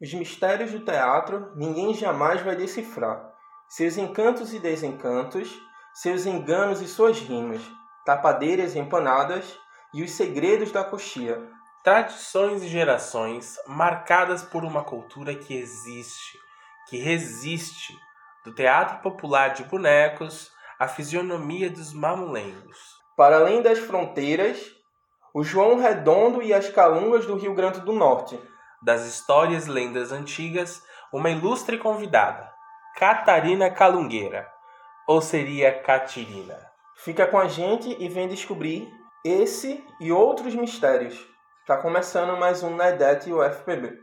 Os mistérios do teatro ninguém jamais vai decifrar. Seus encantos e desencantos, seus enganos e suas rimas, tapadeiras e empanadas e os segredos da coxia. Tradições e gerações marcadas por uma cultura que existe, que resiste, do teatro popular de bonecos à fisionomia dos mamulengos. Para além das fronteiras, o João Redondo e as Calungas do Rio Grande do Norte das histórias e lendas antigas, uma ilustre convidada, Catarina Calungueira, ou seria Catirina. Fica com a gente e vem descobrir esse e outros mistérios. Tá começando mais um Nedete UFPB.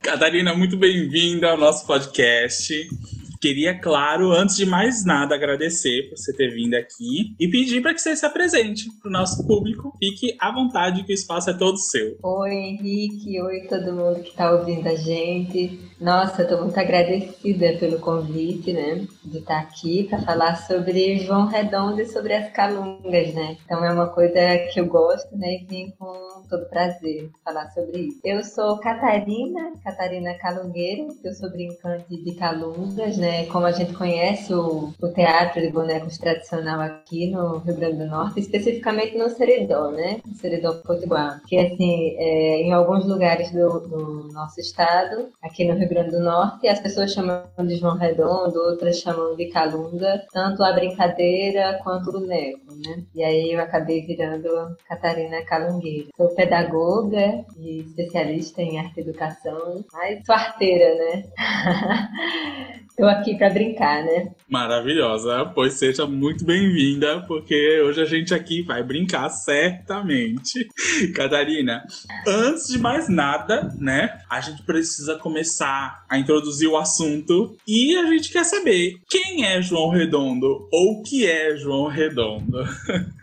Catarina, muito bem-vinda ao nosso podcast. Queria, claro, antes de mais nada, agradecer por você ter vindo aqui e pedir para que você se apresente para o nosso público. Fique à vontade, que o espaço é todo seu. Oi, Henrique. Oi, todo mundo que está ouvindo a gente. Nossa, estou muito agradecida pelo convite, né, de estar aqui para falar sobre João Redondo e sobre as calungas, né. Então é uma coisa que eu gosto, né, e vim com todo prazer falar sobre isso. Eu sou Catarina, Catarina Calungueira, eu sou brincante de calungas, né, como a gente conhece o, o teatro de bonecos tradicional aqui no Rio Grande do Norte, especificamente no Seridó, né, no Seridó Potiguar, que assim, é, em alguns lugares do, do nosso estado, aqui no Rio Rio Grande do Norte, as pessoas chamam de João Redondo, outras chamam de Calunga, tanto a brincadeira quanto o boneco, né? E aí eu acabei virando Catarina Calungueira. Sou pedagoga e especialista em arte e educação, mas sou arteira, né? Tô aqui para brincar, né? Maravilhosa, pois seja muito bem-vinda, porque hoje a gente aqui vai brincar certamente. Catarina, antes de mais nada, né, a gente precisa começar a introduzir o assunto e a gente quer saber quem é João Redondo ou o que é João Redondo.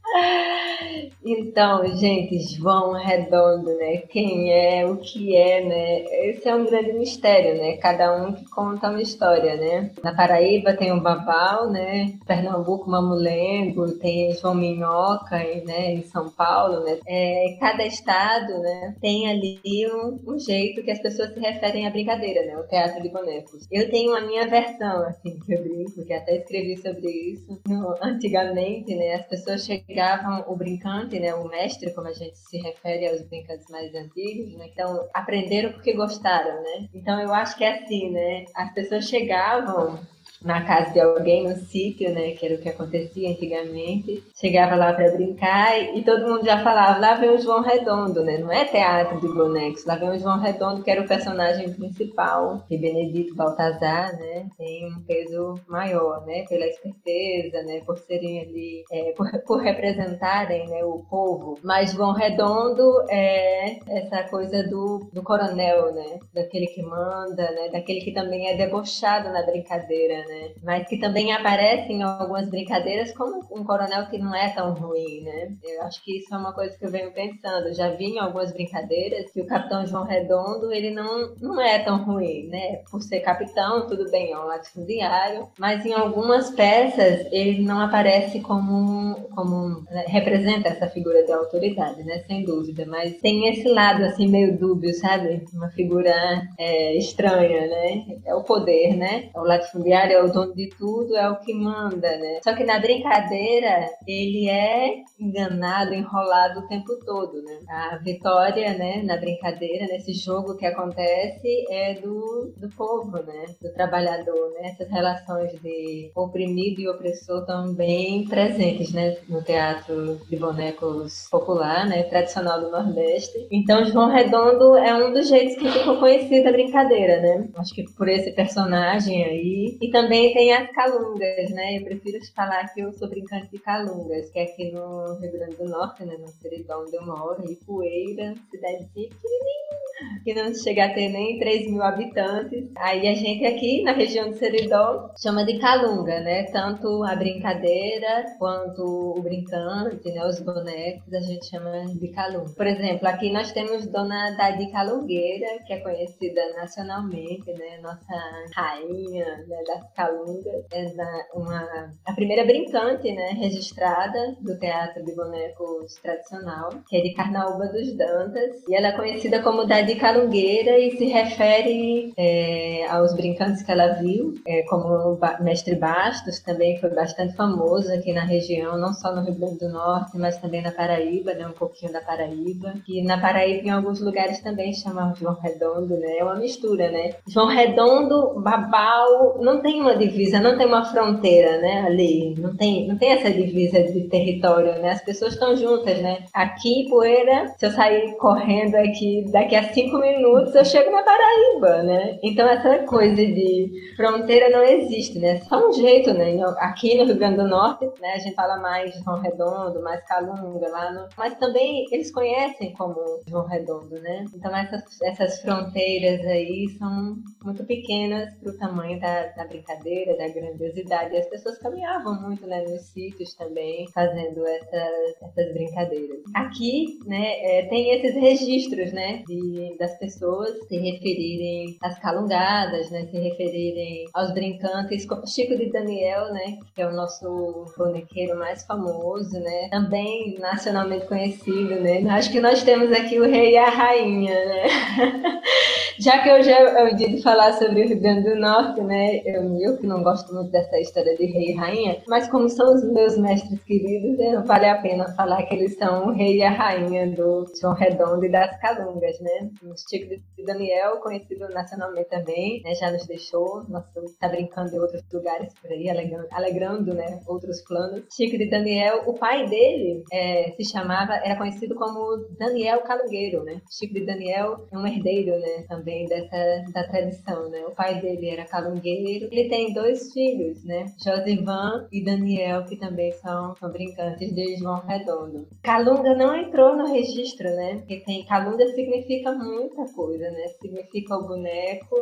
Então, gente, João Redondo, né? Quem é, o que é, né? Esse é um grande mistério, né? Cada um que conta uma história, né? Na Paraíba tem o Babal, né? Pernambuco, Mamulengo, tem João Minhoca, né? Em São Paulo, né? É, cada estado, né? Tem ali um, um, jeito que as pessoas se referem à brincadeira, né? O teatro de bonecos. Eu tenho a minha versão, assim, que eu brinco, que até escrevi sobre isso. No, antigamente, né? As pessoas chegavam o brincante, né, o mestre, como a gente se refere aos brincantes mais antigos, né? Então, aprenderam porque gostaram, né? Então, eu acho que é assim, né? As pessoas chegavam na casa de alguém, no sítio, né, que era o que acontecia antigamente. Chegava lá para brincar e, todo mundo já falava, lá vem o João Redondo, né? Não é teatro de bonecos, lá vem o João Redondo, que era o personagem principal. E Benedito Baltazar, né, tem um peso maior, né, pela esperteza, né, por serem ali, é, por, por representarem, né, o povo. Mas João Redondo é essa coisa do, do coronel, né, daquele que manda, né, daquele que também é debochado na brincadeira, né? Mas que também aparece em algumas brincadeiras como um coronel que não é tão ruim, né? Eu acho que isso é uma coisa que eu venho pensando. Já vi em algumas brincadeiras que o capitão João Redondo, ele não, não é tão ruim, né? Por ser capitão, tudo bem, é um latifundiário, mas em algumas peças ele não aparece como, como né? representa essa figura de autoridade, né? Sem dúvida, mas tem esse lado assim meio dúbio, sabe? Uma figura é, estranha, né? É o poder, né? O latifundiário é o dono de tudo, é o que manda, né? Só que na brincadeira, ele é enganado, enrolado o tempo todo, né? A vitória, né, na brincadeira, nesse jogo que acontece, é do, do povo, né? Do trabalhador, né? Essas relações de oprimido e opressor estão bem presentes, né? No teatro de bonecos popular, né? Tradicional do Nordeste. Então, João Redondo é um dos jeitos que ficou conhecida a brincadeira, né? Acho que por esse personagem aí. E também também tem as calungas, né? Eu prefiro falar que eu sou brincante de calungas, que é aqui no Rio Grande do Norte, né? No Seridó onde eu moro, Ipueira, cidadezinha pequenininha, que não chega a ter nem 3 mil habitantes. Aí a gente aqui na região do Seridó chama de calunga, né? Tanto a brincadeira quanto o brincante, né? Os bonecos, a gente chama de calunga. Por exemplo, aqui nós temos Dona Dadi Calungueira, que é conhecida nacionalmente, né? Nossa rainha né? das Calungas. É uma, a primeira brincante né, registrada do teatro de bonecos tradicional, que é de Carnaúba dos Dantas. E ela é conhecida como Dadi Calungueira e se refere é, aos brincantes que ela viu, é, como o Mestre Bastos, também foi bastante famoso aqui na região, não só no Rio Grande do Norte, mas também na Paraíba, né, um pouquinho da Paraíba. E na Paraíba, em alguns lugares também chamam João Redondo, né? É uma mistura, né? João Redondo, Babau, não tem uma divisa, não tem uma fronteira, né? Ali, não tem, não tem essa divisa de território, né? As pessoas estão juntas, né? Aqui, Poeira, se eu sair correndo aqui, daqui a cinco minutos eu chego na Paraíba, né? Então essa coisa de fronteira não existe, né? Só um jeito, né? Aqui no Rio Grande do Norte, né? A gente fala mais João Redondo, mais Calunga lá, no... mas também eles conhecem como João Redondo, né? Então essas, essas fronteiras aí são muito pequenas para o tamanho da, da, brincadeira, da grandiosidade. E as pessoas caminhavam muito né, nos sítios também, fazendo essas, essas brincadeiras. Aqui, né, é, tem esses registros, né, de, das pessoas se referirem às calungadas, né, se referirem aos brincantes, como Chico de Daniel, né, que é o nosso bonequeiro mais famoso, né, também nacionalmente conhecido, né. Acho que nós temos aqui o rei e a rainha, né. Já que eu já ouvi falar sobre o Rio Grande do Norte, né? Eu, eu que não gosto muito dessa história de rei e rainha, mas como são os meus mestres queridos, né, vale a pena falar que eles são o rei e a rainha do João Redondo e das Calungas, né? O Chico de Daniel, conhecido nacionalmente também, né, já nos deixou, nossa, tá brincando em outros lugares por aí, alegrando, alegrando né, outros planos. Chico de Daniel, o pai dele é, se chamava, era conhecido como Daniel Calungueiro, né? Chico de Daniel é um herdeiro, né? Também também dessa da tradição, né? O pai dele era calungueiro. Ele tem dois filhos, né? Josivan e Daniel, que também são, são brincantes de João Redondo. Calunga não entrou no registro, né? Porque tem calunga significa muita coisa, né? Significa o boneco,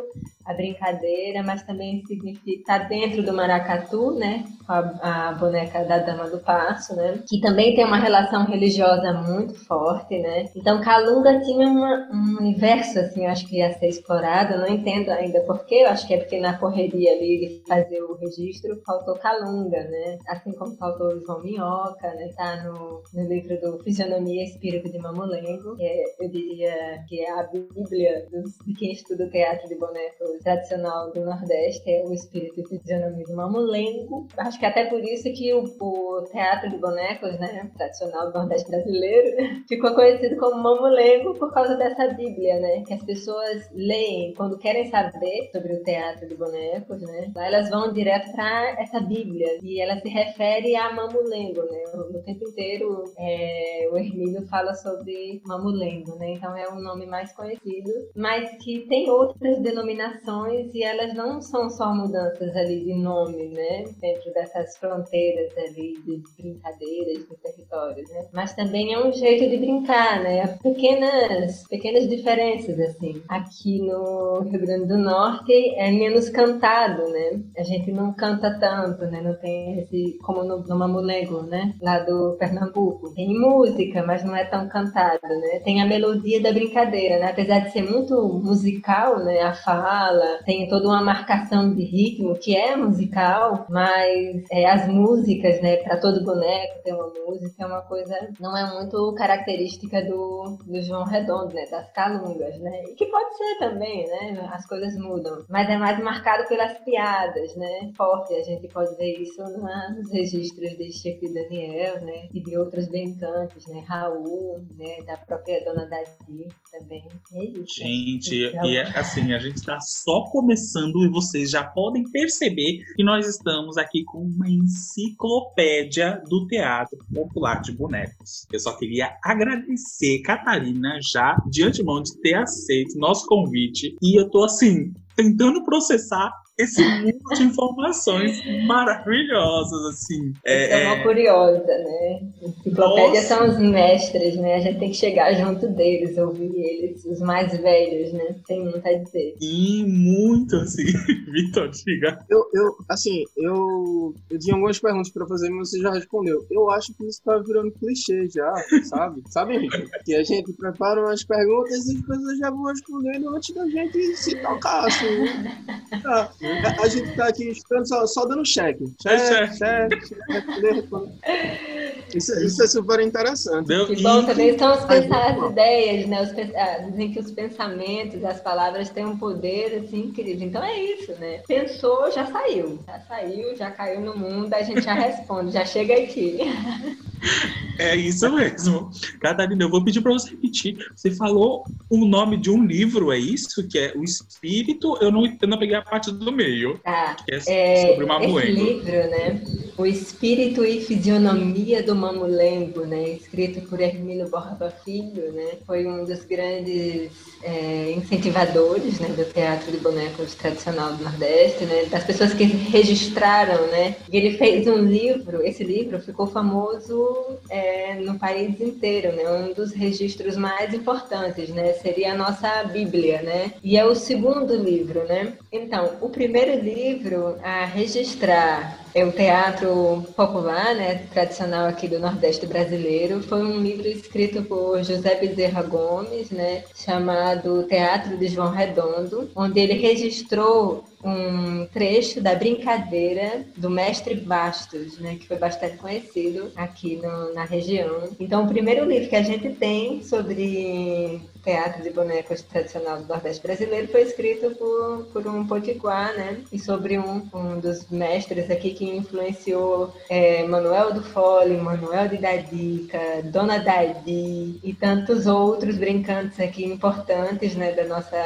a brincadeira, mas também significa tá dentro do maracatu, né? A, a, boneca da Dama do Passo, né? Que também tem uma relação religiosa muito forte, né? Então Calunga tinha uma, um universo, assim, acho que ser explorado. Eu não entendo ainda porquê. Eu acho que é porque na correria ali de fazer o registro faltou Calunga, né? Assim como faltou João Minhoca, né? Tá no, no livro do Fisionomia e Espírito de Mamulengo, que é, eu diria que é a Bíblia dos, de quem estuda teatro de bonecos tradicional do Nordeste, é o espírito e fisionomia do mamulengo. Acho que até por isso que o, o, teatro de bonecos, né, tradicional do Nordeste brasileiro, ficou conhecido como mamulengo por causa dessa Bíblia, né, que as pessoas leem quando querem saber sobre o teatro de bonecos, né, lá elas vão direto para essa Bíblia e ela se refere a mamulengo, né, no tempo inteiro é, o Hermílio fala sobre mamulengo, né, então é um nome mais conhecido, mas que tem outras denominações e elas não são só mudanças ali de nome, né? Dentro dessas fronteiras ali de brincadeiras, de territórios, né? Mas também é um jeito de brincar, né? Pequenas, pequenas diferenças, assim. Aqui no Rio Grande do Norte é menos cantado, né? A gente não canta tanto, né? Não tem esse, como no, no né? Lá do Pernambuco. Tem música, mas não é tão cantado, né? Tem a melodia da brincadeira, né? Apesar de ser muito musical, né? A fala, fala, tem toda uma marcação de ritmo que é musical, mas é, as músicas, né, para todo boneco tem uma música, é uma coisa não é muito característica do, do João Redondo, né, das calungas, né, e que pode ser também, né, as coisas mudam, mas é mais marcado pelas piadas, né, forte, a gente pode ver isso nos registros de Chico e Daniel, né, e de outros brincantes, né, Raul, né, da própria Dona Dadi também. É isso, gente, então... e é assim, a gente está só começando e vocês já podem perceber que nós estamos aqui com uma enciclopédia do teatro popular de bonecos. Eu só queria agradecer Catarina já de antemão de ter aceito nosso convite e eu tô assim tentando processar esse mundo de informações maravilhosas, assim. É, é uma curiosa, né? Enciclopédia são os mestres, né? A gente tem que chegar junto deles, ouvir eles, os mais velhos, né? Tem muito a dizer. E muito, assim. Vitor, diga. Eu, eu, assim, eu, eu tinha algumas perguntas pra fazer, mas você já respondeu. Eu acho que isso tá virando clichê já, sabe? sabe, Rico? Que a gente prepara umas perguntas e as pessoas já vão respondendo antes da gente se tocar, assim. Né? A, gente tá aqui estudando só, só dando cheque. É, Cheque, cheque, cheque. Isso, isso é super interessante. Deu- Que bom e- também são os Ai, pensar, as ideias, né? Os, ah, dizem que os pensamentos, as palavras têm um poder assim incrível. Então é isso, né? Pensou, já saiu. Já saiu, já caiu no mundo, a gente já responde, já chega aqui. É isso mesmo. Catarina, eu vou pedir para você repetir. Você falou o nome de um livro, é isso? Que é O Espírito. Eu não, eu não peguei a parte do meio. Tá. Que é, É, sobre o esse Mamuengo. livro, né? O Espírito e Fisionomia do Mamulengo, né? Escrito por Hermínio Borba Filho, né? Foi um dos grandes é, incentivadores né, do teatro de bonecos tradicional do Nordeste, né? Das pessoas que registraram, né? E ele fez um livro, esse livro ficou famoso é, no país inteiro, né? Um dos registros mais importantes, né? Seria a nossa Bíblia, né? E é o segundo livro, né? Então, o primeiro livro a registrar é o teatro popular, né, tradicional aqui do Nordeste brasileiro. Foi um livro escrito por José Bezerra Gomes, né, chamado Teatro de João Redondo, onde ele registrou um trecho da brincadeira do mestre Bastos, né, que foi bastante conhecido aqui no- na região. Então, o primeiro livro que a gente tem sobre teatro de bonecos tradicional do Nordeste brasileiro foi escrito por, por um potiguar, né, e sobre um, um dos mestres aqui que influenciou é, Manuel do Fole, Manuel de Dadica, Dona Dadi e tantos outros brincantes aqui importantes, né, da nossa,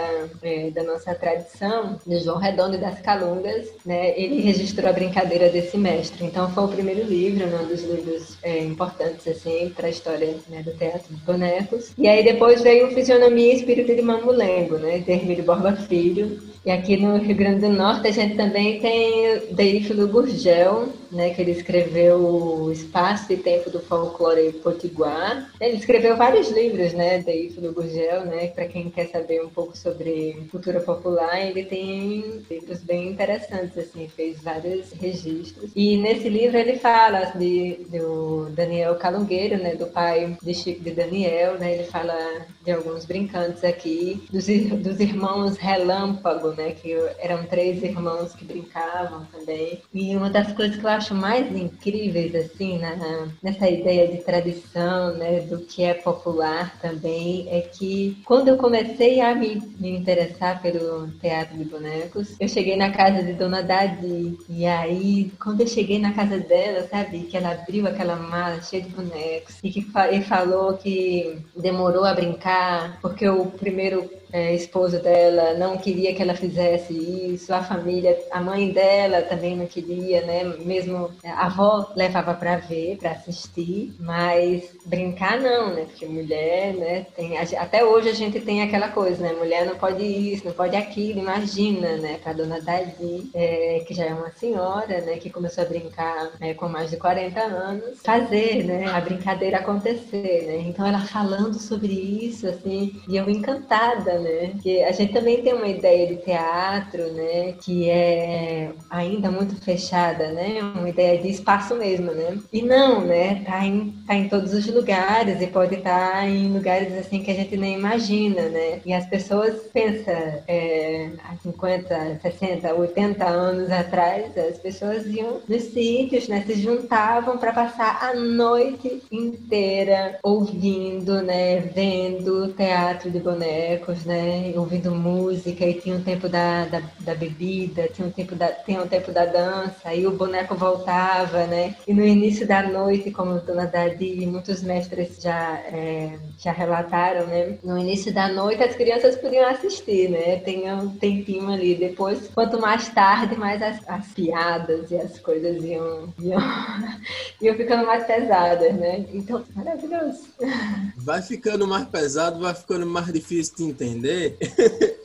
é, da nossa tradição, de João Redondo e das Calungas, né, ele registrou a brincadeira desse mestre. Então foi o primeiro livro, né, um dos livros é, importantes assim para a história né, do teatro de bonecos. E aí depois veio o Fisionomia e Espírito de Mamulengo, né, de Borba Filho. E aqui no Rio Grande do Norte a gente também tem Deífilo Gurgel, né, que ele escreveu O Espaço e Tempo do Folclore Potiguar. Ele escreveu vários livros, né, Deífilo Gurgel, né, para quem quer saber um pouco sobre cultura popular, ele tem livros bem interessantes, assim, fez vários registros. E nesse livro ele fala de, do Daniel Calungueiro, né, do pai de Chico de Daniel, né, ele fala de alguns brincantes aqui, dos, dos irmãos Relâmpago, né, que eram três irmãos que brincavam também. E uma das coisas que eu acho mais incríveis, assim, na, nessa ideia de tradição, né, do que é popular também, é que quando eu comecei a me, me interessar pelo teatro de bonecos, eu cheguei na casa de Dona Dadi, e aí, quando eu cheguei na casa dela, sabe, que ela abriu aquela mala cheia de bonecos, e que e falou que demorou a brincar, porque o primeiro é, esposo dela não queria que ela fizesse isso, a família, a mãe dela também não queria, né? Mesmo a avó levava para ver, para assistir, mas brincar não, né? Porque mulher, né? Tem, até hoje a gente tem aquela coisa, né? Mulher não pode isso, não pode aquilo, imagina, né? Para dona Dadi, é, que já é uma senhora, né? Que começou a brincar né, com mais de 40 anos, fazer, né? A brincadeira acontecer, né? Então ela falando sobre isso, assim, e eu encantada, né? Que a gente também tem uma ideia de teatro, né? Que é ainda muito fechada, né? Uma ideia de espaço mesmo, né? E não, né? Tá em, tá em todos os lugares e pode estar em lugares assim que a gente nem imagina, né? E as pessoas pensam é, há 50, 60, 80 anos atrás, as pessoas iam nos sítios, né? Se juntavam para passar a noite inteira ouvindo, né? Vendo teatro de bonecos, né? Ouvindo música e tinha o tempo da, da, da bebida, tinha o tempo da, tinha o tempo da dança e o boneco voltava, né? E no início da noite, como Dona Dadi e muitos mestres já, é, já relataram, né? No início da noite as crianças podiam assistir, né? Tem um tempinho ali. Depois, quanto mais tarde, mais as, as piadas e as coisas iam, iam, iam ficando mais pesadas, né? Então, maravilhoso. Vai ficando mais pesado, vai ficando mais difícil de entender. んで。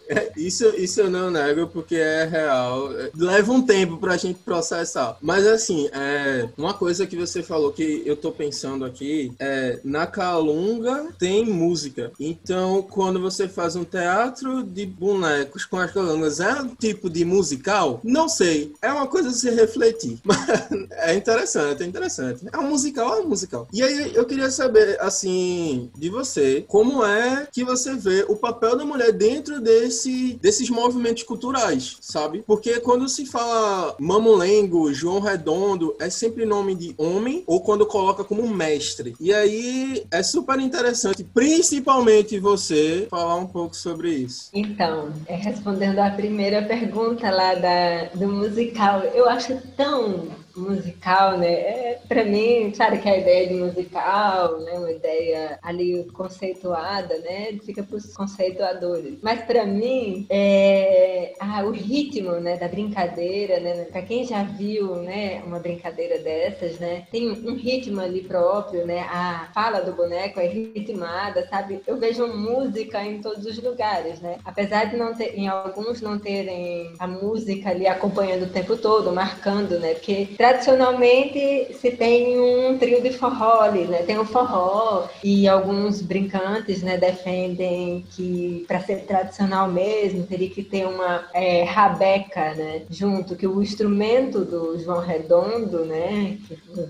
Isso, isso eu não nego porque é real. Leva um tempo pra gente processar. Mas assim, é, uma coisa que você falou que eu tô pensando aqui é na Calunga tem música. Então, quando você faz um teatro de bonecos com as calungas, é um tipo de musical? Não sei. É uma coisa a se refletir. Mas é interessante, é interessante. É um musical, é um musical. E aí eu queria saber, assim, de você, como é que você vê o papel da mulher dentro desse desse, desses movimentos culturais, sabe? Porque quando se fala Mamulengo, João Redondo, é sempre nome de homem ou quando coloca como mestre. E aí é super interessante, principalmente você, falar um pouco sobre isso. Então, é, respondendo a primeira pergunta lá da, do musical, eu acho tão musical, né? É, para mim, claro que a ideia de musical, né, uma ideia ali conceituada, né, fica para os conceituadores. Mas para mim, é, ah, o ritmo, né, da brincadeira, né, para quem já viu, né, uma brincadeira dessas, né, tem um ritmo ali próprio, né? A fala do boneco é ritmada, sabe? Eu vejo música em todos os lugares, né? Apesar de não ter, em alguns não terem a música ali acompanhando o tempo todo, marcando, né? Porque tradicionalmente se tem um trio de forró ali, né? Tem o forró e alguns brincantes, né, defendem que para ser tradicional mesmo teria que ter uma é, rabeca, né, junto que o instrumento do João Redondo, né,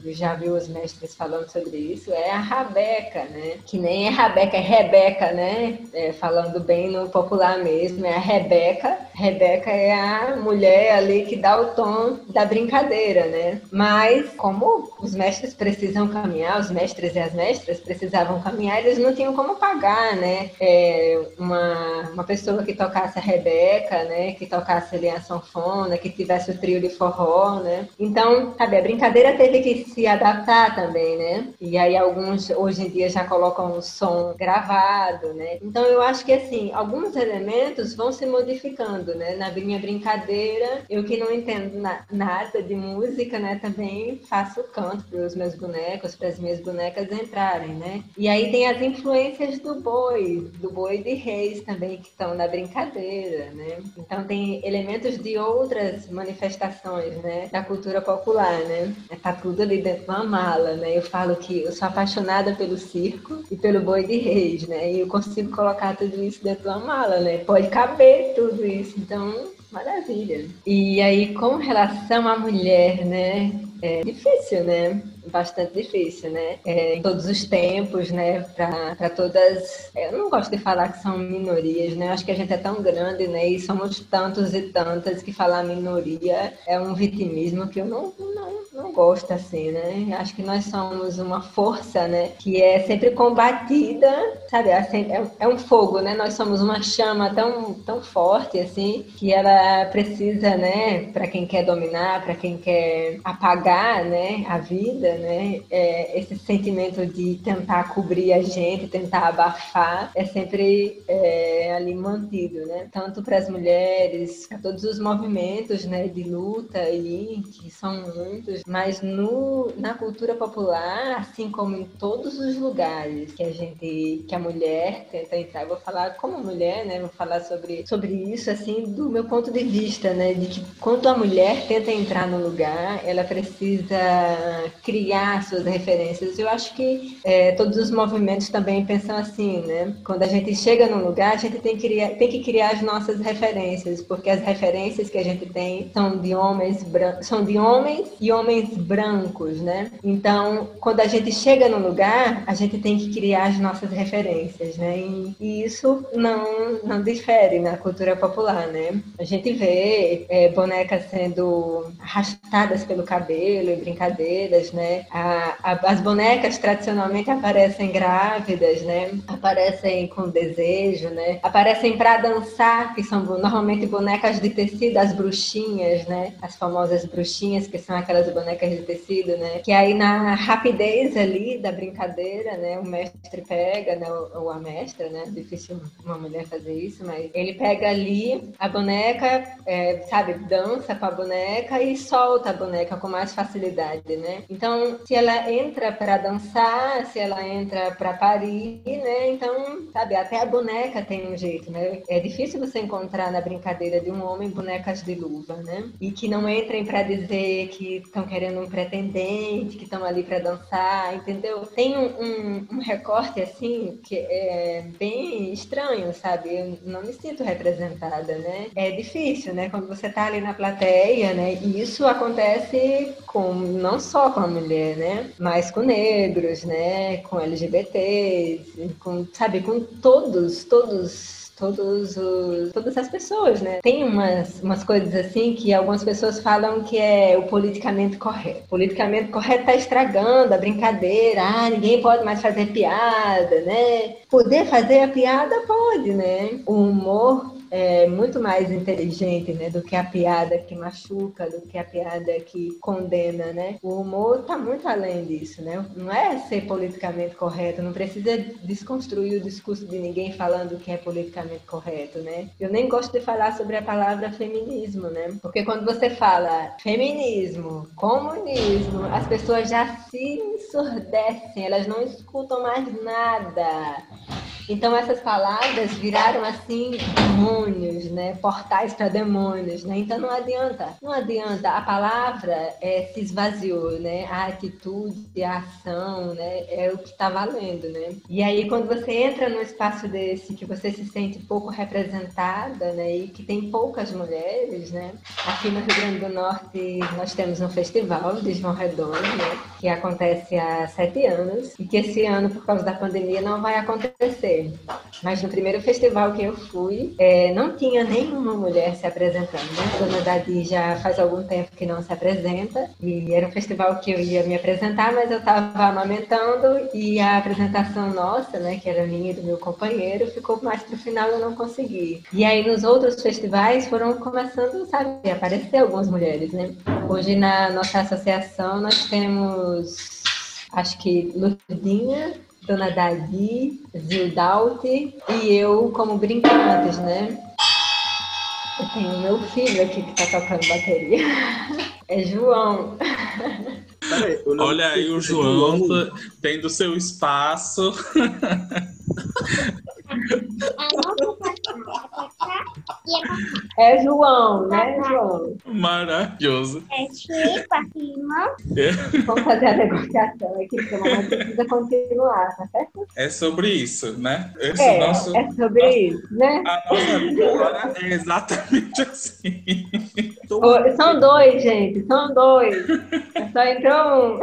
que já viu os mestres falando sobre isso, é a rabeca, né, que nem é rabeca, é rebeca, né, é, falando bem no popular mesmo, é a rebeca. Rebeca é a mulher ali que dá o tom da brincadeira, né? Mas como os mestres precisam caminhar, os mestres e as mestras precisavam caminhar, eles não tinham como pagar, né? É, uma, uma pessoa que tocasse a Rebeca, né? Que tocasse ali a sanfona, que tivesse o trio de forró, né? Então, sabe, a brincadeira teve que se adaptar também, né? E aí alguns hoje em dia já colocam o som gravado, né? Então eu acho que assim, alguns elementos vão se modificando, né? Na minha brincadeira, eu que não entendo na, nada de música, né, também faço canto para os meus bonecos, para as minhas bonecas entrarem, né? E aí tem as influências do boi, do boi de reis também que estão na brincadeira, né? Então tem elementos de outras manifestações, né, da cultura popular, né? Tá tudo ali dentro de uma mala, né? Eu falo que eu sou apaixonada pelo circo e pelo boi de reis, né? E eu consigo colocar tudo isso dentro de uma mala, né? Pode caber tudo isso. Então, Maravilha. E aí, com relação à mulher, né? É difícil, né? Bastante difícil, né? É, em todos os tempos, né? Para todas. Eu não gosto de falar que são minorias, né? Acho que a gente é tão grande, né? E somos tantos e tantas que falar minoria é um vitimismo que eu não, não, não gosto, assim, né? Acho que nós somos uma força, né? Que é sempre combatida, sabe? É, é, é um fogo, né? Nós somos uma chama tão, tão forte, assim, que ela precisa, né? Para quem quer dominar, para quem quer apagar, né? A vida, né? É, esse sentimento de tentar cobrir a gente, tentar abafar, é sempre é, ali mantido, né? Tanto para as mulheres, para todos os movimentos, né, de luta aí, que são muitos, mas no, na cultura popular, assim como em todos os lugares que a gente, que a mulher tenta entrar, eu vou falar como mulher, né? Vou falar sobre, sobre isso, assim, do meu ponto de vista, né? De que quando a mulher tenta entrar no lugar, ela precisa criar criar suas referências. Eu acho que é, todos os movimentos também pensam assim, né? Quando a gente chega num lugar, a gente tem que, criar, tem que criar as nossas referências, porque as referências que a gente tem são de homens são de homens e homens brancos, né? Então, quando a gente chega num lugar, a gente tem que criar as nossas referências, né? E, e isso não, não difere na cultura popular, né? A gente vê é, bonecas sendo arrastadas pelo cabelo e brincadeiras, A, a, as bonecas tradicionalmente aparecem grávidas, né? Aparecem com desejo, né? Aparecem para dançar, que são normalmente bonecas de tecido, as bruxinhas, né? As famosas bruxinhas, que são aquelas bonecas de tecido, né? Que aí na rapidez ali da brincadeira, né? O mestre pega, né? Ou a mestra, né? Difícil uma mulher fazer isso, mas ele pega ali a boneca, é, sabe? Dança com a boneca e solta a boneca com mais facilidade, né? Então se ela entra para dançar, se ela entra para parir, né? Então, sabe, até a boneca tem um jeito, né? É difícil você encontrar na brincadeira de um homem bonecas de luva, né? E que não entrem para dizer que estão querendo um pretendente, que estão ali para dançar, entendeu? Tem um, um, um, recorte assim que é bem estranho, sabe? Eu não me sinto representada, né? É difícil, né? Quando você tá ali na plateia, né? E isso acontece com não só com a mulher mulher, né? Mas com negros, né? Com LGBTs, com, sabe, com todos, todos todos os, todas as pessoas, né? Tem umas, umas coisas assim que algumas pessoas falam que é o politicamente correto. O politicamente correto tá estragando a brincadeira, ah, ninguém pode mais fazer piada, né? Poder fazer a piada pode, né? O humor é muito mais inteligente, né, do que a piada que machuca, do que a piada que condena, né? O humor está muito além disso, né? Não é ser politicamente correto, não precisa desconstruir o discurso de ninguém falando que é politicamente correto, né? Eu nem gosto de falar sobre a palavra feminismo, né? Porque quando você fala feminismo, comunismo, as pessoas já se ensurdecem, elas não escutam mais nada. Então essas palavras viraram assim demônios, né? Portais para demônios, né? Então não adianta, não adianta. A palavra é, se esvaziou, né? A atitude, a ação, né? É o que está valendo, né? E aí quando você entra num espaço desse que você se sente pouco representada, né? E que tem poucas mulheres, né? Aqui no Rio Grande do Norte nós temos um festival de João Redondo, né? Que acontece há sete anos e que esse ano por causa da pandemia não vai acontecer mas no primeiro festival que eu fui, é, não tinha nenhuma mulher se apresentando. Né? A Dona Dadi já faz algum tempo que não se apresenta. E era um festival que eu ia me apresentar, mas eu estava amamentando e a apresentação nossa, né, que era minha e do meu companheiro, ficou mais o final eu não consegui. E aí nos outros festivais foram começando, sabe, a aparecer algumas mulheres, né? Hoje na nossa associação nós temos acho que Lurdinha, Dona Dadi, Zildaute e eu como brincantes, né? Eu tenho meu filho aqui que tá tocando bateria. É João. Olha aí o João tendo seu espaço. É João, né, João? Maravilhoso. É tipo acima. É. Vamos fazer a negociação aqui, porque a mamãe precisa continuar, tá certo? É sobre isso, né? Esse É, nosso, é sobre isso, né? a nossa vida agora é exatamente assim. Ô, São dois, gente, são dois. Só entrou um.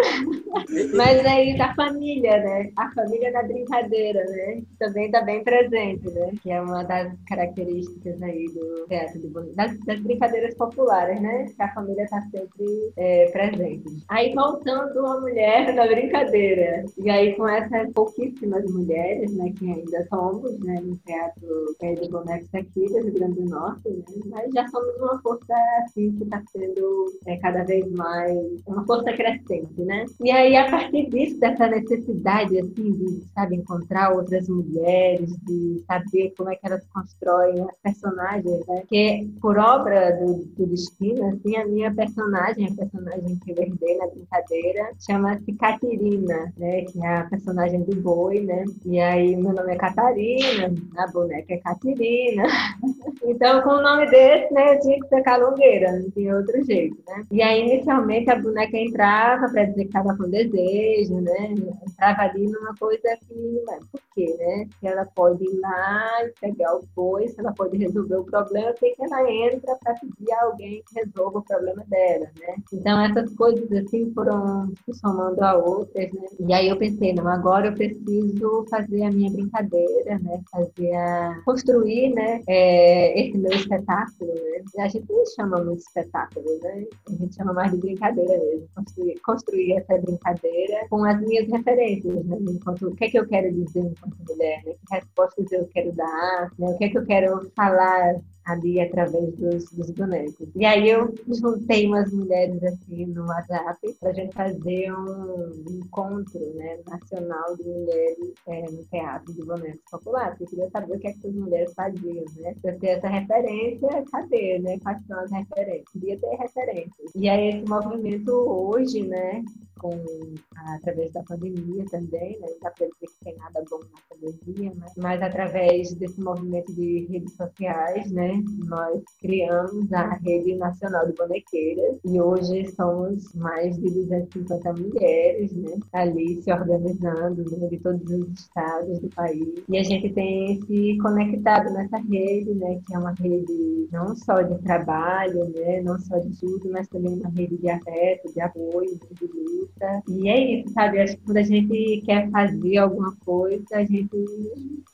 Mas aí da família, né? A família da brincadeira, né? Que também está bem presente, né? Que é uma das características aí do teatro de bonito, das, das brincadeiras populares, né? Que a família está sempre é, presente. Aí voltando a mulher da brincadeira. E aí com essas pouquíssimas mulheres, né? Que ainda somos, né? No teatro é, de bonecos aqui do Rio Grande do Norte, né? Mas já somos uma força assim que está sendo é, cada vez mais uma força crescente, né? E aí a partir disso dessa necessidade assim de sabe encontrar outras mulheres, de saber como é que elas constroem as personagens, né? Que por obra do, do destino, assim, a minha personagem, a personagem que eu herdei na brincadeira, chama-se Catirina, né? Que é a personagem do boi, né? E aí meu nome é Catarina, a boneca é Catirina. então com o nome desse, né? Eu tinha que ser calungueira, não tinha outro jeito, né? E aí inicialmente a boneca entrava para dizer que estava com desejo, né? Entrava ali numa coisa que, mas por quê, né? Se ela pode ir lá e pegar o boi, se ela pode resolver o problema, tem que ela entra para pedir a alguém que resolva o problema dela, né? Então essas coisas assim foram se somando a outras, né? E aí eu pensei, não, agora eu preciso fazer a minha brincadeira, né? Fazer a... construir, né? É, esse meu espetáculo, né? A gente não chama muito espetáculo, né? A gente chama mais de brincadeira mesmo. Construir, construir essa brincadeira com as minhas referências, né? Enquanto, o que é que eu quero dizer enquanto mulher, né? Que respostas eu quero dar, né? Que é que eu quero falar ali através dos, dos bonecos. E aí eu juntei umas mulheres assim no WhatsApp para a gente fazer um encontro né, nacional de mulheres é, no teatro de bonecos populares. Eu queria saber o que, é que as mulheres faziam, né? Para ter essa referência, cadê, né? Quais são as referências? Queria ter referências. E aí esse movimento hoje, né? Com através da pandemia também, né? Não dá para dizer que tem nada bom na pandemia, né? mas através desse movimento de redes sociais, né? Nós criamos a Rede Nacional de Bonequeiras e hoje somos mais de 250 mulheres, né? Ali se organizando né? de todos os estados do país e a gente tem se conectado nessa rede, né? Que é uma rede não só de trabalho, né? Não só de tudo, mas também uma rede de afeto, de apoio, de luz gosta. E é isso, sabe? Acho que quando a gente quer fazer alguma coisa, a gente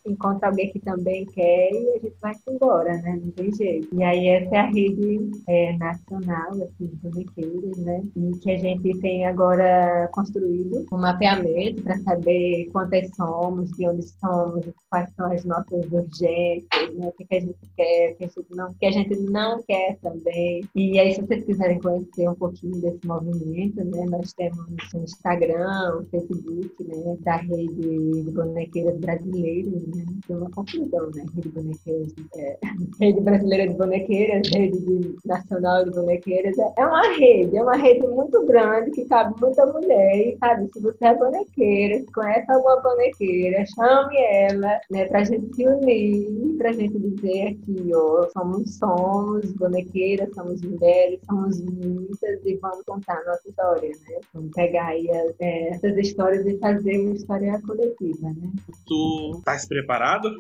encontra alguém que também quer e a gente vai embora, né? Não tem jeito. E aí essa é a rede é, nacional, assim, de bonequeiros, né? E que a gente tem agora construído um mapeamento para saber quantas somos, de onde somos, quais são as nossas urgências, né? o que, que a gente quer, o que a gente não, que a gente não quer também. E aí, se vocês quiserem conhecer um pouquinho desse movimento, né? Nós temos o Instagram, Facebook, né? Da rede de bonequeiras brasileiras, né? Tem uma confusão, né? Rede, bonequeiras, é, rede brasileira de bonequeiras, rede de, nacional de bonequeiras. É uma rede, é uma rede muito grande que cabe muita mulher. E, sabe, se você é bonequeira, se conhece alguma bonequeira, chame ela, né? Pra gente se unir, pra gente dizer aqui, ó, somos, somos bonequeiras, somos mulheres, somos muitas e vamos contar a nossa história, né? Pegar aí as, é, essas histórias e fazer uma história coletiva, né? Tu tá preparado?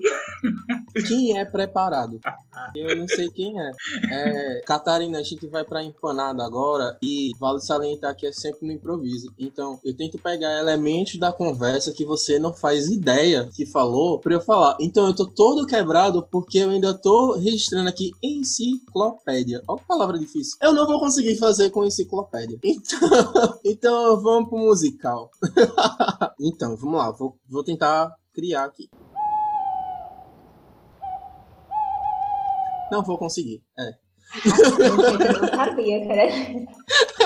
Quem é preparado? Eu não sei quem é. é. Catarina, a gente vai pra empanada agora e vale salientar que é sempre no improviso. Então, eu tento pegar elementos da conversa que você não faz ideia que falou pra eu falar. Então, eu tô todo quebrado porque eu ainda tô registrando aqui enciclopédia. Olha que palavra difícil. Eu não vou conseguir fazer com enciclopédia. Então, então vamos pro musical. então, vamos lá. Vou, vou tentar criar aqui. Não vou conseguir. É. Eu não sabia, cara.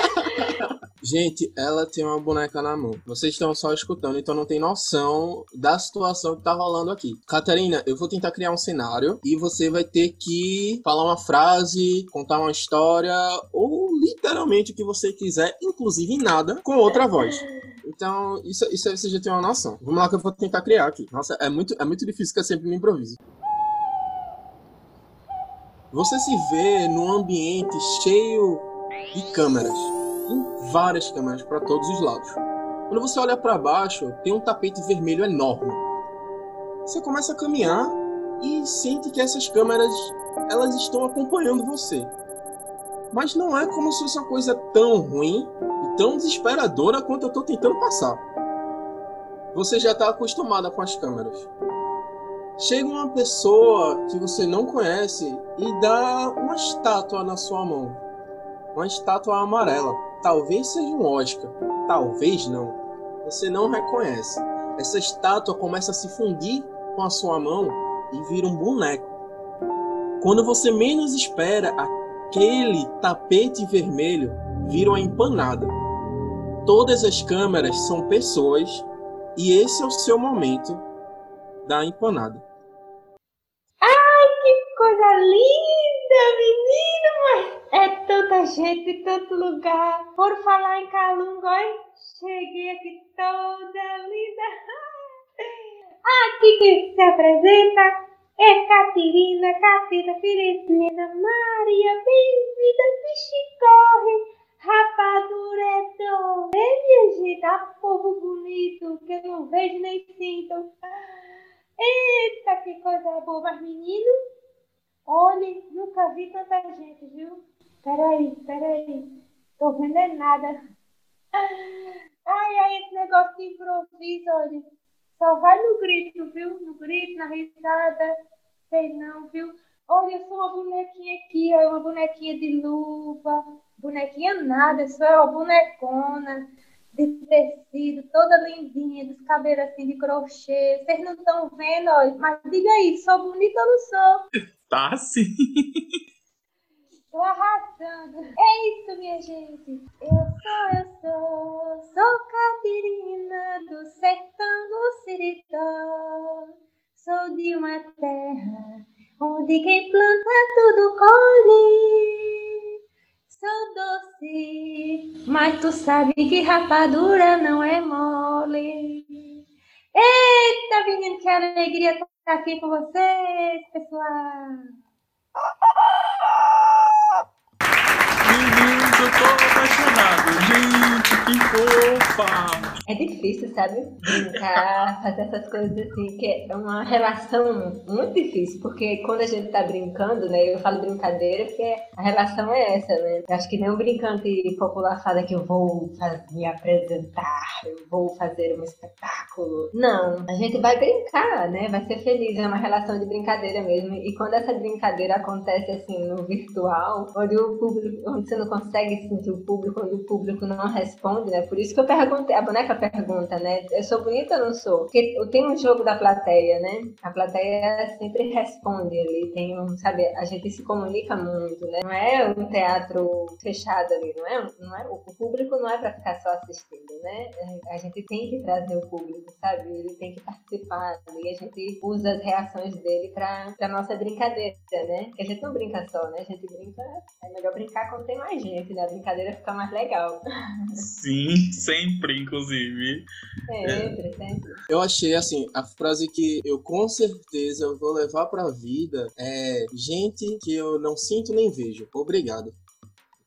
Gente, ela tem uma boneca na mão. Vocês estão só escutando, então não tem noção da situação que tá rolando aqui. Catarina, eu vou tentar criar um cenário e você vai ter que falar uma frase, contar uma história ou literalmente o que você quiser, inclusive nada, com outra voz. Então, isso, isso aí você já tem uma noção. Vamos lá que eu vou tentar criar aqui. Nossa, é muito, é muito difícil que eu sempre me improviso. Você se vê num ambiente cheio de câmeras. Tem várias câmeras para todos os lados. Quando você olha para baixo, tem um tapete vermelho enorme. Você começa a caminhar e sente que essas câmeras elas estão acompanhando você. Mas não é como se fosse uma coisa tão ruim e tão desesperadora quanto eu estou tentando passar. Você já está acostumada com as câmeras. Chega uma pessoa que você não conhece e dá uma estátua na sua mão. Uma estátua amarela. Talvez seja um Oscar. Talvez não. Você não reconhece. Essa estátua começa a se fundir com a sua mão e vira um boneco. Quando você menos espera, aquele tapete vermelho vira uma empanada. Todas as câmeras são pessoas e esse é o seu momento da empanada. Ai, que coisa linda, menino! Mas é tanta gente, tanto lugar. Por falar em Calunga, cheguei aqui toda linda. Aqui quem se apresenta é Catirina, Catira Firesina, Maria, bem-vinda, bicho corre, rapadura é dor. É, minha gente, ah, povo bonito, que eu não vejo nem sinto. Eita, que coisa boa, mas menino, olhe, nunca vi tanta gente, viu? Peraí, peraí, tô vendo é nada. Ai, ai, esse negócio de improviso, olha, só vai no grito, viu? No grito, na risada, sei não, viu? Olha, eu sou uma bonequinha aqui, ó, uma bonequinha de luva, bonequinha nada, isso é uma bonecona de tecido, toda lindinha, dos cabelos assim de crochê. Vocês não estão vendo, ó, mas diga aí, sou bonita ou não sou? Tá sim. Tô arrasando. É isso, minha gente. Eu sou, eu sou, sou Catirina do sertão do Siritó. Sou de uma terra onde quem planta tudo colhe. Sou doce, mas tu sabe que rapadura não é mole. Eita, menino, que alegria estar aqui com vocês, pessoal. Meninos, eu tô. Gente, que fofa! É difícil, sabe? Brincar, fazer essas coisas assim, que é uma relação muito difícil, porque quando a gente tá brincando, né? Eu falo brincadeira porque a relação é essa, né? Eu acho que nem um brincante popular fala que eu vou me apresentar, eu vou fazer um espetáculo. Não, a gente vai brincar, né? Vai ser feliz, é uma relação de brincadeira mesmo. E quando essa brincadeira acontece assim no virtual, onde o público, onde você não consegue sentir o público, onde o público não responde, né? Por isso que eu perguntei, a boneca pergunta, né? Eu sou bonita ou não sou? Porque tem um jogo da plateia, né? A plateia sempre responde ali, tem um, sabe, a gente se comunica muito, né? Não é um teatro fechado ali, não é? Não é o público não é para ficar só assistindo, né? A gente tem que trazer o público, sabe? Ele tem que participar e a gente usa as reações dele para pra nossa brincadeira, né? Porque a gente não brinca só, né? A gente brinca, é melhor brincar quando tem mais gente, né? A brincadeira fica mais legal. Sim, sempre, inclusive. Sempre, sempre. Eu achei assim, a frase que eu com certeza eu vou levar pra vida é gente que eu não sinto nem vejo. Obrigado.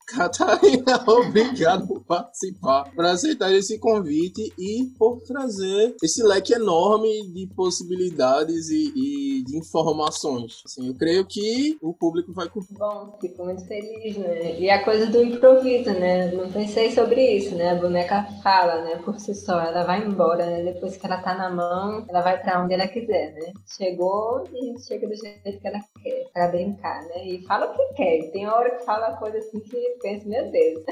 Catarina, obrigado por participar, por aceitar esse convite e por trazer esse leque enorme de possibilidades e, e de informações. Assim, eu creio que o público vai curtir. Bom, fico muito feliz, né? E a coisa do improviso, né? Não pensei sobre isso, né? A boneca fala, né? Por si só, ela vai embora, né? Depois que ela tá na mão, ela vai para onde ela quiser, né? Chegou e chega do jeito que ela quer, pra brincar, né? E fala o que quer. Tem hora que fala coisa assim que penso, meu Deus.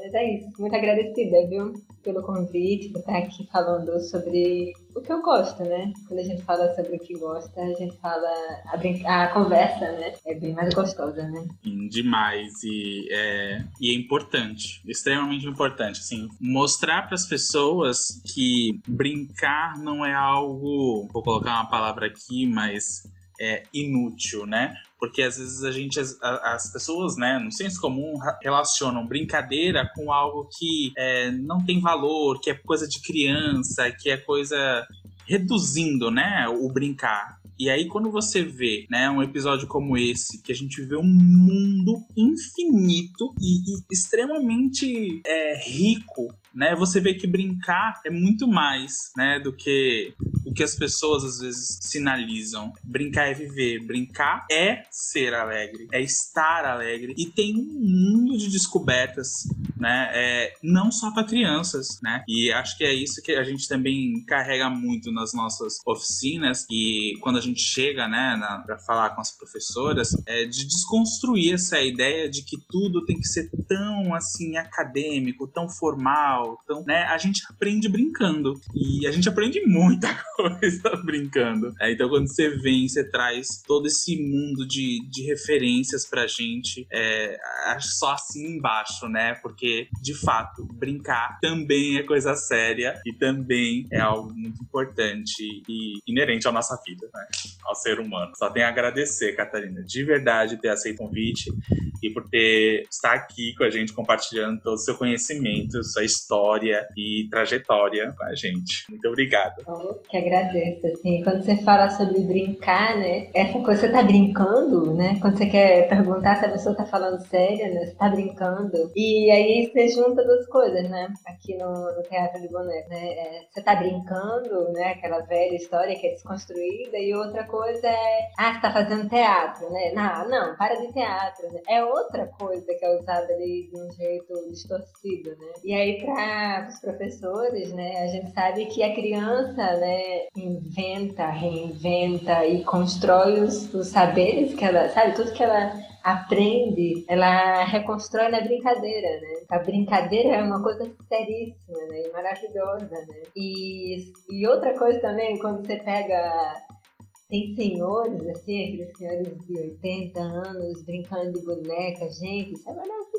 Mas é isso. Muito agradecida, viu? Pelo convite, por estar aqui falando sobre o que eu gosto, né? Quando a gente fala sobre o que gosta, a gente fala. A, a conversa, né? É bem mais gostosa, né? Demais. E é, e é importante, extremamente importante. Assim, mostrar para as pessoas que brincar não é algo. Vou colocar uma palavra aqui, mas é inútil, né? Porque às vezes a gente, as, as pessoas, né, no senso comum, relacionam brincadeira com algo que é, não tem valor, que é coisa de criança, que é coisa reduzindo, né, o brincar. E aí, quando você vê, né, um episódio como esse, que a gente vê um mundo infinito e, e extremamente é, rico né? Você vê que brincar é muito mais, né, do que o que as pessoas às vezes sinalizam. Brincar é viver, brincar é ser alegre, é estar alegre e tem um mundo de descobertas, né? É, não só para crianças, né? E acho que é isso que a gente também carrega muito nas nossas oficinas e quando a gente chega, né, para falar com as professoras, é de desconstruir essa ideia de que tudo tem que ser tão assim acadêmico, tão formal, então, né, a gente aprende brincando. E a gente aprende muita coisa brincando. É, então, quando você vem, você traz todo esse mundo de, de referências pra gente, é, só assim embaixo, né? Porque, de fato, brincar também é coisa séria e também é algo muito importante e inerente à nossa vida, né? Ao ser humano. Só tenho a agradecer, Catarina, de verdade, ter aceito o convite e por ter estar aqui com a gente compartilhando todo o seu conhecimento, sua história e trajetória com a gente. Muito obrigado. Que agradeço. Assim, quando você fala sobre brincar, né? Essa coisa você tá brincando, né? Quando você quer perguntar se a pessoa tá falando séria, né? Você tá brincando. E aí você junta duas coisas, né? Aqui no, no Teatro de Boneco, né? É, você tá brincando, né? Aquela velha história que é desconstruída. E outra coisa é, ah, você tá fazendo teatro, né? Não, não, para de teatro, né? É outra coisa que é usada ali de um jeito distorcido, né? E aí, para os professores, né, a gente sabe que a criança, né, inventa, reinventa e constrói os, os saberes que ela, sabe, tudo que ela aprende, ela reconstrói na brincadeira, né? A brincadeira é uma coisa seríssima, né? E maravilhosa, né? E, e outra coisa também, quando você pega tem senhores, assim, aqueles senhores de 80 anos brincando de boneca, gente, isso é maravilhoso,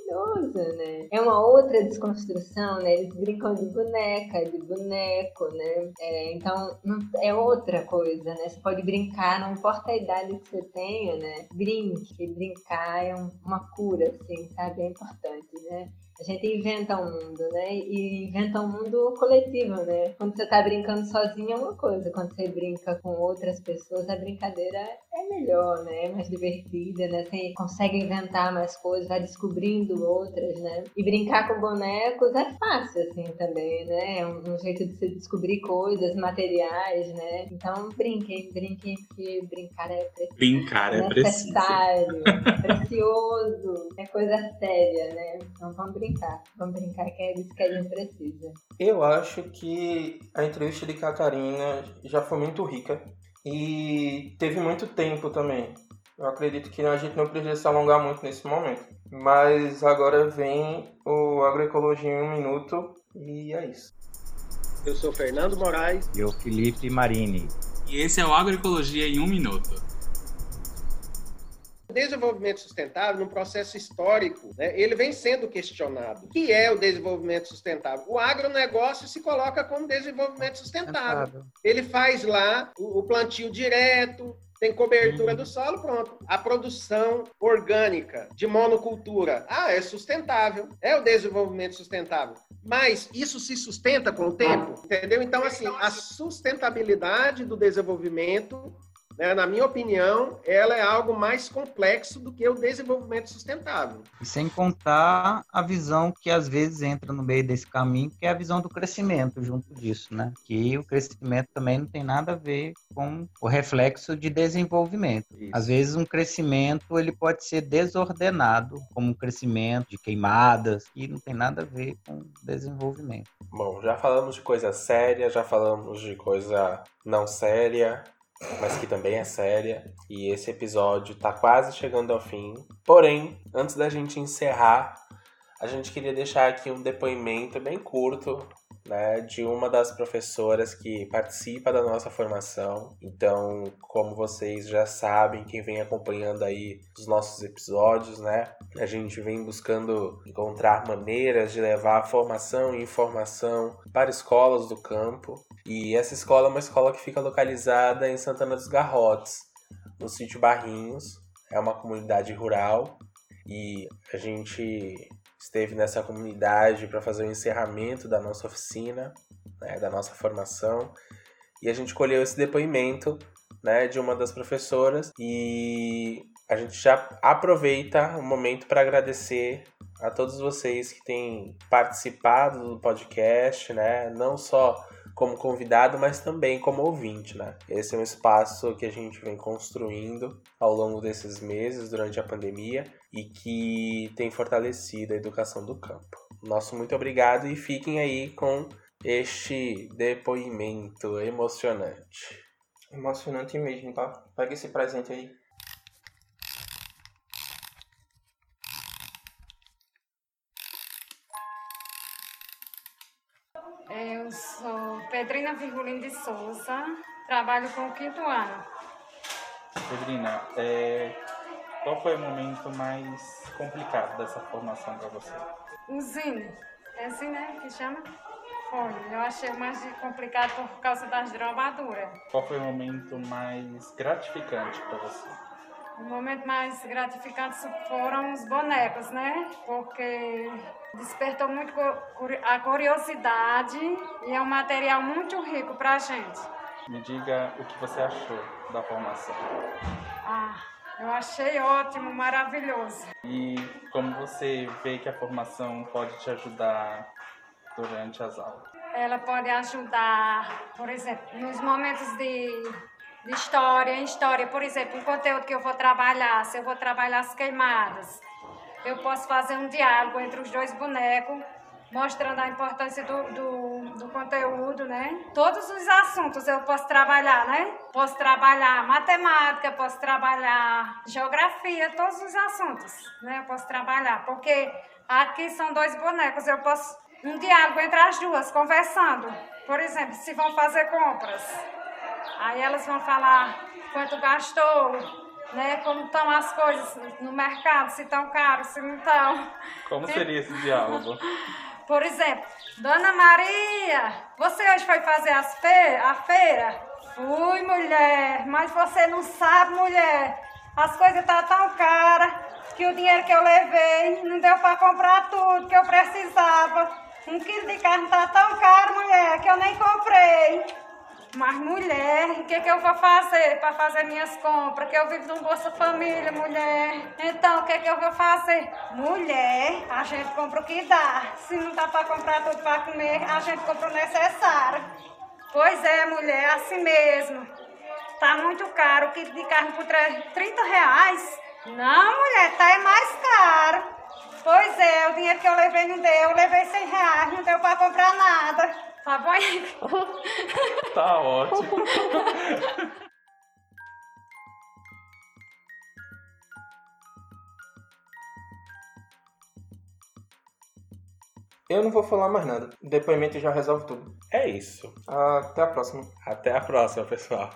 né? É uma outra desconstrução, né? Eles brincam de boneca, de boneco, né? É, então, é outra coisa, né? Você pode brincar, não importa a idade que você tenha, né? Brinque, brincar é uma cura, assim, sabe? É importante, né? A gente inventa um mundo, né? E inventa um mundo coletivo, né? Quando você tá brincando sozinho é uma coisa, quando você brinca com outras pessoas, a brincadeira é melhor, né? É mais divertida, né? Você consegue inventar mais coisas, vai descobrindo outras, né? E brincar com bonecos é fácil, assim, também, né? É um, um jeito de se descobrir coisas, materiais, né? Então brinquem, brinquem, porque brincar é preciso. Brincar é preciso. necessário, precioso, é coisa séria, né? Então vamos brincar. Vamos brincar que é isso que a gente precisa. Eu acho que a entrevista de Catarina já foi muito rica e teve muito tempo também. Eu acredito que a gente não precisa se alongar muito nesse momento. Mas agora vem o Agroecologia em um minuto e é isso. Eu sou Fernando Moraes. E o Felipe Marini. E esse é o Agroecologia em um minuto. O desenvolvimento sustentável, num processo histórico, né, ele vem sendo questionado. O que é o desenvolvimento sustentável? O agronegócio se coloca como desenvolvimento sustentável. Ele faz lá o, o plantio direto, tem cobertura do solo, pronto. A produção orgânica de monocultura, ah, é sustentável, é o desenvolvimento sustentável. Mas isso se sustenta com o tempo, entendeu? Então, assim, a sustentabilidade do desenvolvimento né, na minha opinião, ela é algo mais complexo do que o desenvolvimento sustentável. E sem contar a visão que às vezes entra no meio desse caminho, que é a visão do crescimento junto disso, né? Que o crescimento também não tem nada a ver com o reflexo de desenvolvimento. Isso. Às vezes um crescimento ele pode ser desordenado, como um crescimento de queimadas, e não tem nada a ver com desenvolvimento. Bom, já falamos de coisa séria, já falamos de coisa não séria, mas que também é séria. E esse episódio tá quase chegando ao fim. Porém, antes da gente encerrar, a gente queria deixar aqui um depoimento bem curto né, de uma das professoras que participa da nossa formação. Então, como vocês já sabem, quem vem acompanhando aí os nossos episódios, né, a gente vem buscando encontrar maneiras de levar formação e informação para escolas do campo. E essa escola é uma escola que fica localizada em Santana dos Garrotes, no sítio Barrinhos. É uma comunidade rural e a gente esteve nessa comunidade para fazer o encerramento da nossa oficina, né, da nossa formação, e a gente colheu esse depoimento né, de uma das professoras e a gente já aproveita o momento para agradecer a todos vocês que têm participado do podcast, né, não só como convidado, mas também como ouvinte, né? Esse é um espaço que a gente vem construindo ao longo desses meses durante a pandemia e que tem fortalecido a educação do campo. Nosso muito obrigado e fiquem aí com este depoimento emocionante. Emocionante mesmo, tá? Pega esse presente aí. Eu sou Pedrina Virgulino de Souza, trabalho com o quinto ano. Pedrina, é, qual foi o momento mais complicado dessa formação para você? O Zine, é assim né, que chama? Foi, eu achei mais complicado por causa das drogaduras. Qual foi o momento mais gratificante para você? O momento mais gratificante foram os bonecos, né? Porque despertou muito a curiosidade e é um material muito rico para a gente. Me diga o que você achou da formação. Ah, eu achei ótimo, maravilhoso. E como você vê que a formação pode te ajudar durante as aulas? Ela pode ajudar, por exemplo, nos momentos de de história em história. Por exemplo, um conteúdo que eu vou trabalhar, se eu vou trabalhar as queimadas, eu posso fazer um diálogo entre os dois bonecos, mostrando a importância do, do, do, conteúdo, né? Todos os assuntos eu posso trabalhar, né? Posso trabalhar matemática, posso trabalhar geografia, todos os assuntos, né? Eu posso trabalhar, porque aqui são dois bonecos, eu posso um diálogo entre as duas, conversando. Por exemplo, se vão fazer compras, Aí elas vão falar quanto gastou, né? Como estão as coisas no mercado, se estão caros, se não estão. Como seria esse diálogo? Por exemplo, Dona Maria, você hoje foi fazer as fe a feira? Fui, mulher, mas você não sabe, mulher. As coisas estão tá tão caras que o dinheiro que eu levei não deu para comprar tudo que eu precisava. Um quilo de carne tá tão caro, mulher, que eu nem comprei. Mas, mulher, o que, que eu vou fazer para fazer minhas compras? Que eu vivo num Bolsa Família, mulher. Então, o que, que eu vou fazer? Mulher, a gente compra o que dá. Se não dá para comprar tudo para comer, a gente compra o necessário. Pois é, mulher, assim mesmo. Tá muito caro o de carne por 30 reais. Não, mulher, tá é mais caro. Pois é, o dinheiro que eu levei não deu. Eu levei 100 reais, não deu para comprar nada. Tá bom? Tá ótimo. Eu não vou falar mais nada. Depoimento já resolve tudo. É isso. Até a próxima. Até a próxima, pessoal.